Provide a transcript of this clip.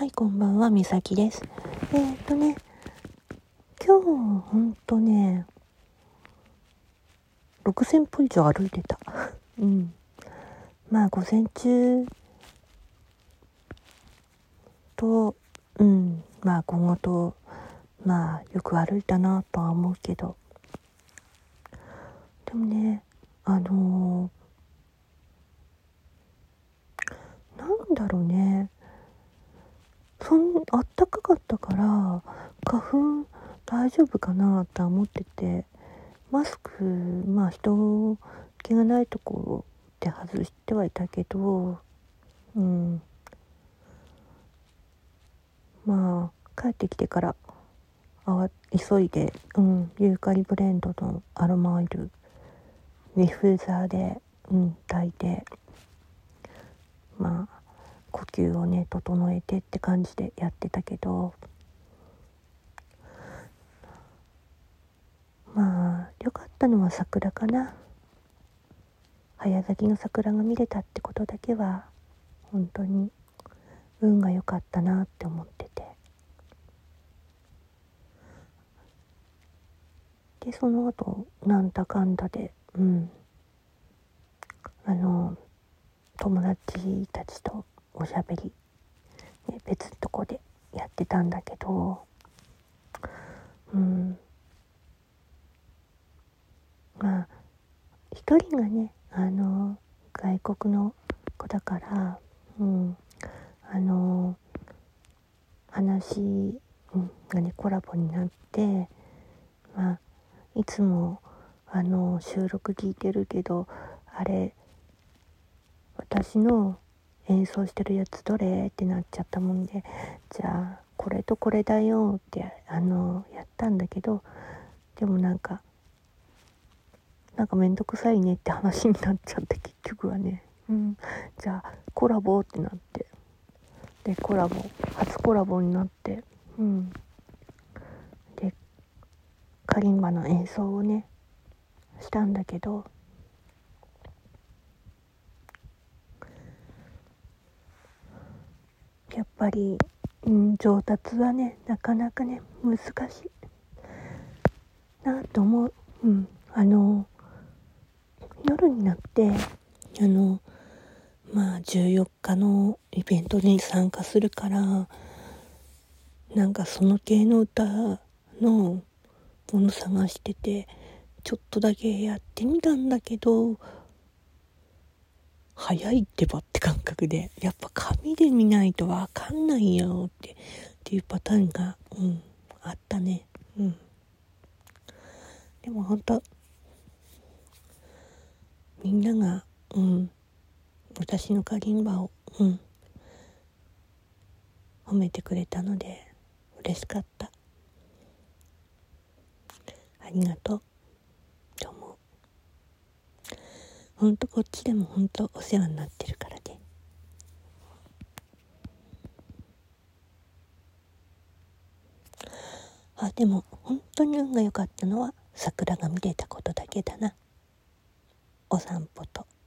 はい、こんばんは、みさきです。えー、っとね、今日、ほんとね、6000歩以上歩いてた。うん。まあ、午前中と、うん、まあ、午後と、まあ、よく歩いたなとは思うけど、でもね、あのーなんだろうね。あったかかったから花粉大丈夫かなとは思っててマスクまあ人気がないところで外してはいたけどうん。まあ帰ってきてから急いで、うん、ユーカリブレンドのアロマオイルディフーザーで、うん、炊いてまあ呼吸をね整えてって感じでやってたけどまあ良かったのは桜かな。早咲きの桜が見れたってことだけは本当に運が良かったなって思ってて。でその後なんだかんだでうん。あの友達たちとおしゃべり、ね、別のとこでやってたんだけど。うん。まあ一人がねあの外国の子だから、うん、あの話、うん、がねコラボになってまあいつもあの収録聞いてるけどあれ私の演奏してるやつどれ？ってなっちゃったもんでじゃあこれとこれだよ。ってあのやったんだけどでもなんかなんかめんどくさいね。って話になっちゃって結局はね、うん、じゃあコラボってなって。でコラボ初コラボになって。うん。でカリンバの演奏をねしたんだけどやっぱり、うん、上達はねなかなかね難しい。なと思う、うん、あの夜になってあのまあ14日のイベントに参加するからなんかその系の歌のもの探しててちょっとだけやってみたんだけど早いってばって感覚でやっぱ紙で見ないとわかんないよってっていうパターンがうんあったね。うん。でも本当みんながうん私のカリンバをうん褒めてくれたので嬉しかった。ありがとうと思うほんとこっちでもほんとお世話になってるからね。あでも本当に運が良かったのは桜が見れたことだけだな。お散歩と「